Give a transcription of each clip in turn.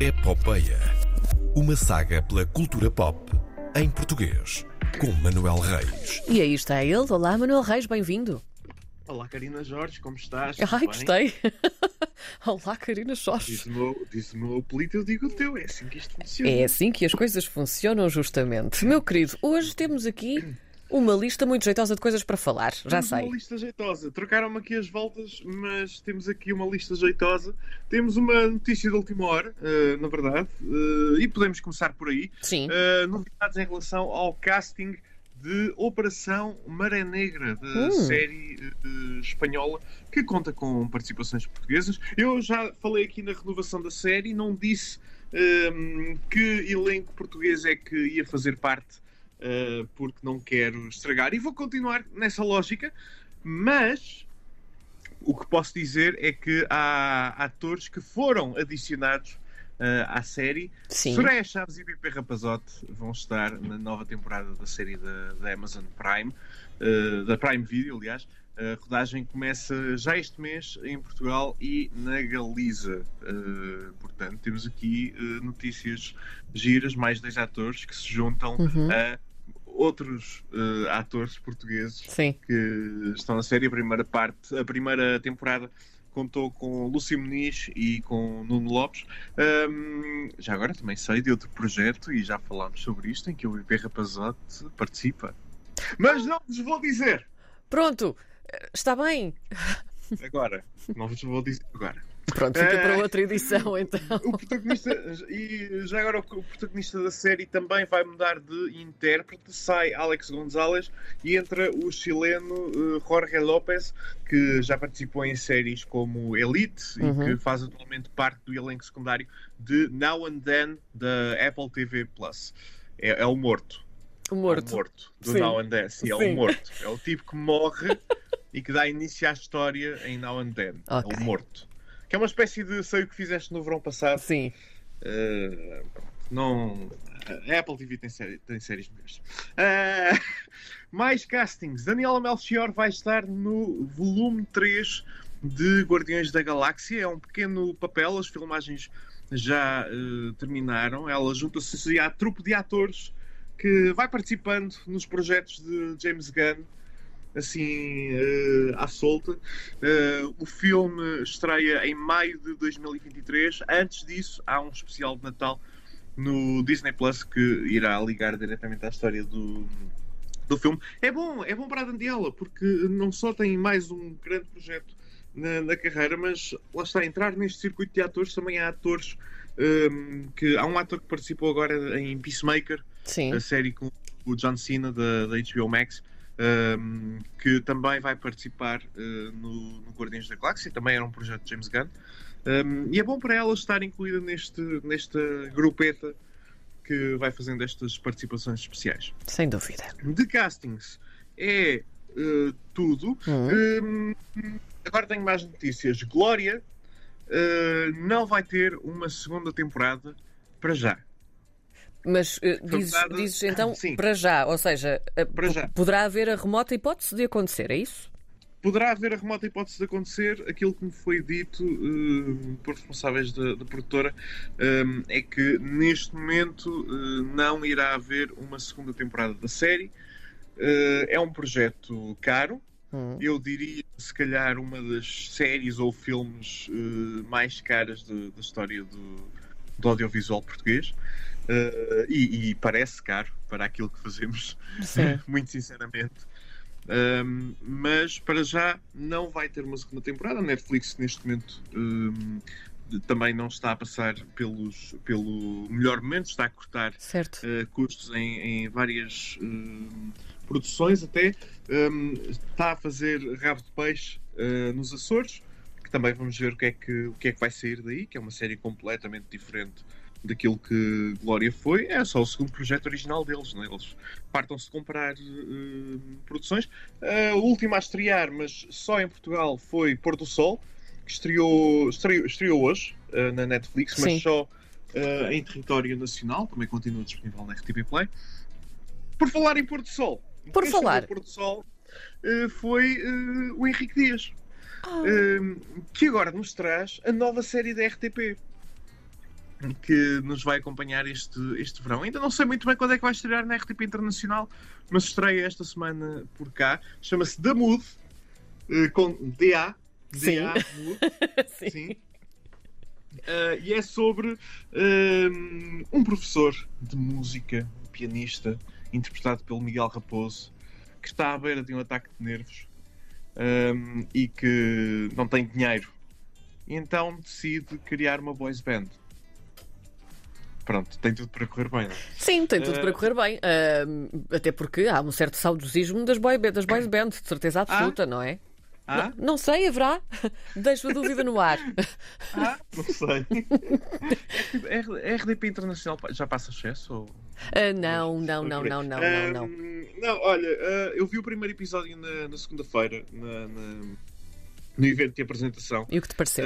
Epopeia. Uma saga pela cultura pop em português. Com Manuel Reis. E aí está ele. Olá, Manuel Reis, bem-vindo. Olá, Karina Jorge, como estás? Ai, gostei. Olá, Karina Jorge. Diz o meu, diz o meu apelido, eu digo o teu. É assim que isto funciona. É assim que as coisas funcionam, justamente. Meu querido, hoje temos aqui uma lista muito jeitosa de coisas para falar. Já Temos sei. uma lista jeitosa. Trocaram-me aqui as voltas, mas temos aqui uma lista jeitosa. Temos uma notícia de última hora, eh, na verdade, eh, e podemos começar por aí. Sim. Eh, novidades em relação ao casting de Operação Maré Negra, da Hum. série eh, espanhola, que conta com participações portuguesas. Eu já falei aqui na renovação da série, não disse ehm, que elenco português é que ia fazer parte, eh, porque não quero estragar. E vou continuar nessa lógica, mas o que posso dizer é que há atores que foram adicionados eh, à série Sim. Soraya Chaves e Pipe Rapazote vão estar na nova temporada da série da, da Amazon Prime, eh, da Prime Video, aliás. A rodagem começa já este mês em Portugal e na Galiza. Eh, portanto, temos aqui eh, notícias giras, mais dois atores que se juntam Uhum. a outros eh, atores portugueses Sim. que estão na série. A primeira parte, a primeira temporada contou com Lúcio Muniz e com Nuno Lopes. Ahm, já agora também sei de outro projeto e já falámos sobre isto em que o IP Rapazote participa. Mas não vos vou dizer Pronto. Está bem. agora. Não vos vou dizer agora. Pronto, fica para outra edição, então. O protagonista, e já agora o protagonista da série também vai mudar de intérprete. Sai Alex Gonzalez e entra o chileno eh, Jorge López, que já participou em séries como Elite Uhum. e que faz atualmente parte do elenco secundário de Now and Then da Apple TV Plus. É, é o morto. O É o morto. morto do Sim. Now and Then. Sim, é Sim. o morto. É o tipo que morre e que dá início à história em Now and Then. É Ok. o morto. Que é uma espécie de sei o que fizeste no verão passado. Sim. Uh, não. A Apple TV tem, série- tem séries melhores. Uh, mais castings. Daniela Melchior vai estar no volume 3 de Guardiões da Galáxia. É um pequeno papel, as filmagens já uh, terminaram. Ela junta-se à trupe de atores que vai participando nos projetos de James Gunn. Assim, uh, à solta. Uh, o filme estreia em maio de 2023. Antes disso, há um especial de Natal no Disney Plus que irá ligar diretamente à história do, do filme. É bom, é bom para a Daniela, porque não só tem mais um grande projeto na, na carreira, mas lá está, entrar neste circuito de atores também há atores. um, que há um ator que participou agora em Peacemaker, Sim. a série com o John Cena da, da HBO Max, um, que também vai participar uh, no, no Guardiões da Galáxia, também era um projeto de James Gunn. Um, e é bom para ela estar incluída neste, nesta grupeta que vai fazendo estas participações especiais. Sem dúvida. De castings é uh, tudo. Hum. Um, agora tenho mais notícias. Glória uh, não vai ter uma segunda temporada para já. Mas eh, dizes, dizes, então Sim. para já, ou seja, eh, Para já. poderá haver a remota hipótese de acontecer, é isso? Poderá haver a remota hipótese de acontecer. Aquilo que me foi dito uh, por responsáveis da, da produtora um, é que neste momento uh, não irá haver uma segunda temporada da série. Uh, é um projeto caro. Hum. Eu diria, se calhar, uma das séries ou filmes uh, mais caras de- da história do, do audiovisual português. Uh, e, e parece caro para aquilo que fazemos, muito sinceramente. Um, mas para já não vai ter uma segunda temporada. A Netflix, neste momento, um, também não está a passar pelos, pelo melhor momento, está a cortar uh, custos em, em várias produções, até um, está a fazer rabo de peixe uh, nos Açores, que também vamos ver o que, é que, o que é que vai sair daí, que é uma série completamente diferente daquilo que Glória foi. É só o segundo projeto original deles, não é? eles partam-se de comprar uh, produções. Uh, o último a estrear, mas só em Portugal, foi Pôr do Sol, que estreou, estreou, estreou hoje uh, na Netflix, mas Sim. só em território nacional, também continua disponível na RTP Play. Por falar em Pôr do Sol, Por falar. Pôr do Sol foi o Henrique Dias, Ah, uh, que agora nos traz a nova série da RTP. que nos vai acompanhar este, este verão. Ainda não sei muito bem quando é que vai estrear na RTP Internacional, mas estreia esta semana por cá. Chama-se The Mood, eh, com DA. Sim. DA Mood. Sim. Sim. Uh, e é sobre um, um professor de música, um pianista, interpretado pelo Miguel Raposo, que está à beira de um ataque de nervos um, e que não tem dinheiro. E então decide criar uma boys band. Pronto, tem tudo para correr bem, não é? Sim, tem tudo Eh, para correr bem. Ahm, até porque há um certo saudosismo das, boy, das boys band, de certeza absoluta, não é? Ah? Não, não sei, haverá. Deixo a dúvida no ar. Ah? Não sei. É, RDP Internacional já passa excesso? Ou... Ah, não, não, não, não, não, não, não. Ahm, não, olha, ah, eu vi o primeiro episódio na, na segunda-feira, no evento de apresentação. E o que te pareceu?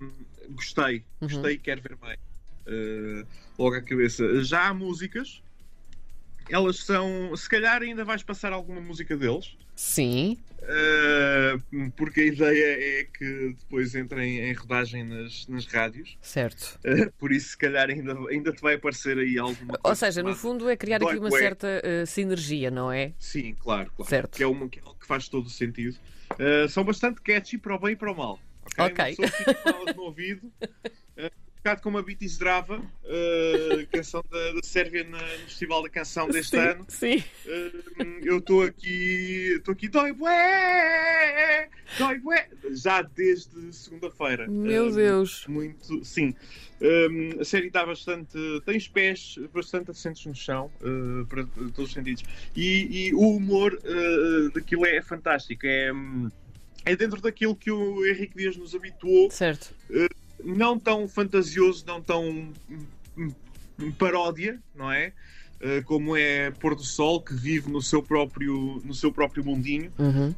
Ahm, gostei, Uhum. gostei e quero ver mais. Ah, logo à cabeça. Já há músicas, elas são. Se calhar ainda vais passar alguma música deles. Sim. ah, porque a ideia é que depois entrem em rodagem nas, nas rádios. Certo. Ah, por isso, se calhar, ainda, ainda te vai aparecer aí alguma coisa. Ou seja, no fundo é criar aqui uma bué. certa ah, sinergia, não é? Sim, claro, claro. Certo. Que é, uma, que é algo que faz todo o sentido. Uh, são bastante catchy para o bem e para o mal. Ok. Ok. Uma pessoa fica no ouvido. Uh, um bocado como a Biti Zdrava, uh, canção da, da Sérvia na- no Festival da Canção deste sim, ano. Sim. Uh, eu estou aqui. Estou aqui. Dói bué! Dói bué! Já desde segunda-feira. Meu Um, Deus. muito, sim. Um, a série está bastante. tem os pés bastante assentes no chão, uh, para todos os sentidos. E, e o humor uh, daquilo é fantástico. É, hum, é dentro daquilo que o Henrique Dias nos habituou, Certo. Não tão fantasioso, não tão hum, hum, paródia, não é? Uh, como é Pôr do Sol, que vive no seu próprio, no seu próprio mundinho. Uhum.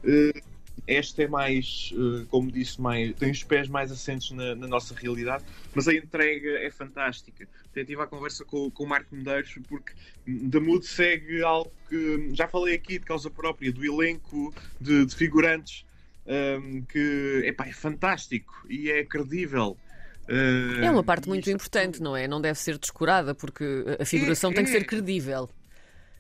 Esta é mais, eh, como disse, mais, tem os pés mais assentes na, na nossa realidade, mas a entrega é fantástica. Até tive a conversa com, com o Marco Medeiros, porque da Mood segue algo que já falei aqui de causa própria, do elenco de, de figurantes, ehm, que epá, é fantástico e é credível. É uma parte Eh, muito e importante, não é? Não deve ser descurada, porque a figuração tem que é. ser credível.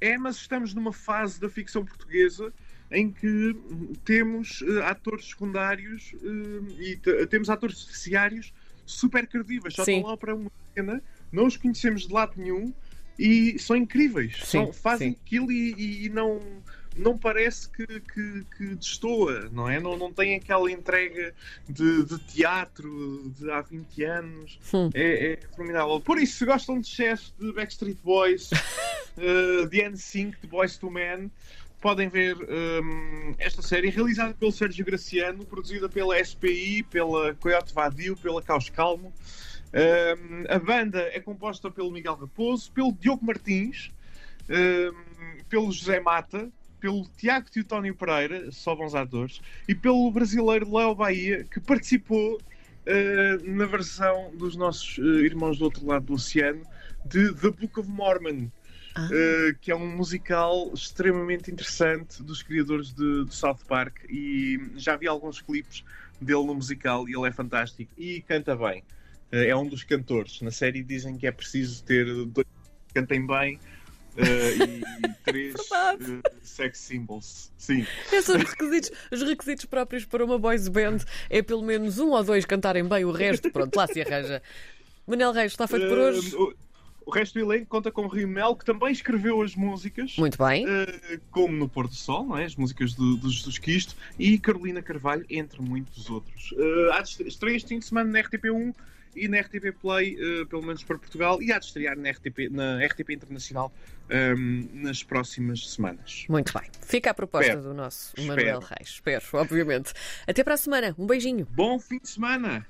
É, mas estamos numa fase da ficção portuguesa em que temos eh, atores secundários eh, e te- temos atores terciários super credíveis. Só Sim. estão lá para uma cena, não os conhecemos de lado nenhum e são incríveis. Sim, São- fazem sim. aquilo e, e não, não parece que, que, que destoa, não é? Não, não tem aquela entrega de, de teatro de há 20 anos. Hum. É, é formidável. Por isso, se gostam de excesso de Backstreet Boys, uh, de NSYNC, de Boys to Men, podem ver um, esta série realizada pelo Sérgio Graciano, produzida pela SPI, pela Coyote Vadio, pela Caos Calmo. Um, a banda é composta pelo Miguel Raposo, pelo Diogo Martins, um, pelo José Mata, pelo Tiago Teutónio Pereira, só bons atores, e pelo brasileiro Léo Bahia, que participou uh, na versão dos nossos uh, irmãos do outro lado do oceano de The Book of Mormon. Ah. Uh, que é um musical extremamente interessante dos criadores de, de South Park e já vi alguns clipes dele no musical e ele é fantástico e canta bem. Uh, é um dos cantores. Na série dizem que é preciso ter dois que cantem bem e três uh, sex symbols. Sim. Esses os requisitos, os requisitos próprios para uma boys band é pelo menos um ou dois cantarem bem, o resto, pronto, lá se arranja. Manel Reis, está feito por hoje? Uh, o, resto do elenco conta com o Rio Mel, que também escreveu as músicas. Muito bem. Uh, como no Pôr do Sol, não é? as músicas do, do Jesus Cristo, e Carolina Carvalho, entre muitos outros. Uh, há de estre- estreia este fim de semana na RTP1 e na RTP Play, uh, pelo menos para Portugal, e há de estrear na RTP, na RTP Internacional um, nas próximas semanas. Muito bem. Fica a proposta Espero. do nosso Espero. Manuel Reis. Espero, obviamente. Até para a semana. Um beijinho. Bom fim de semana!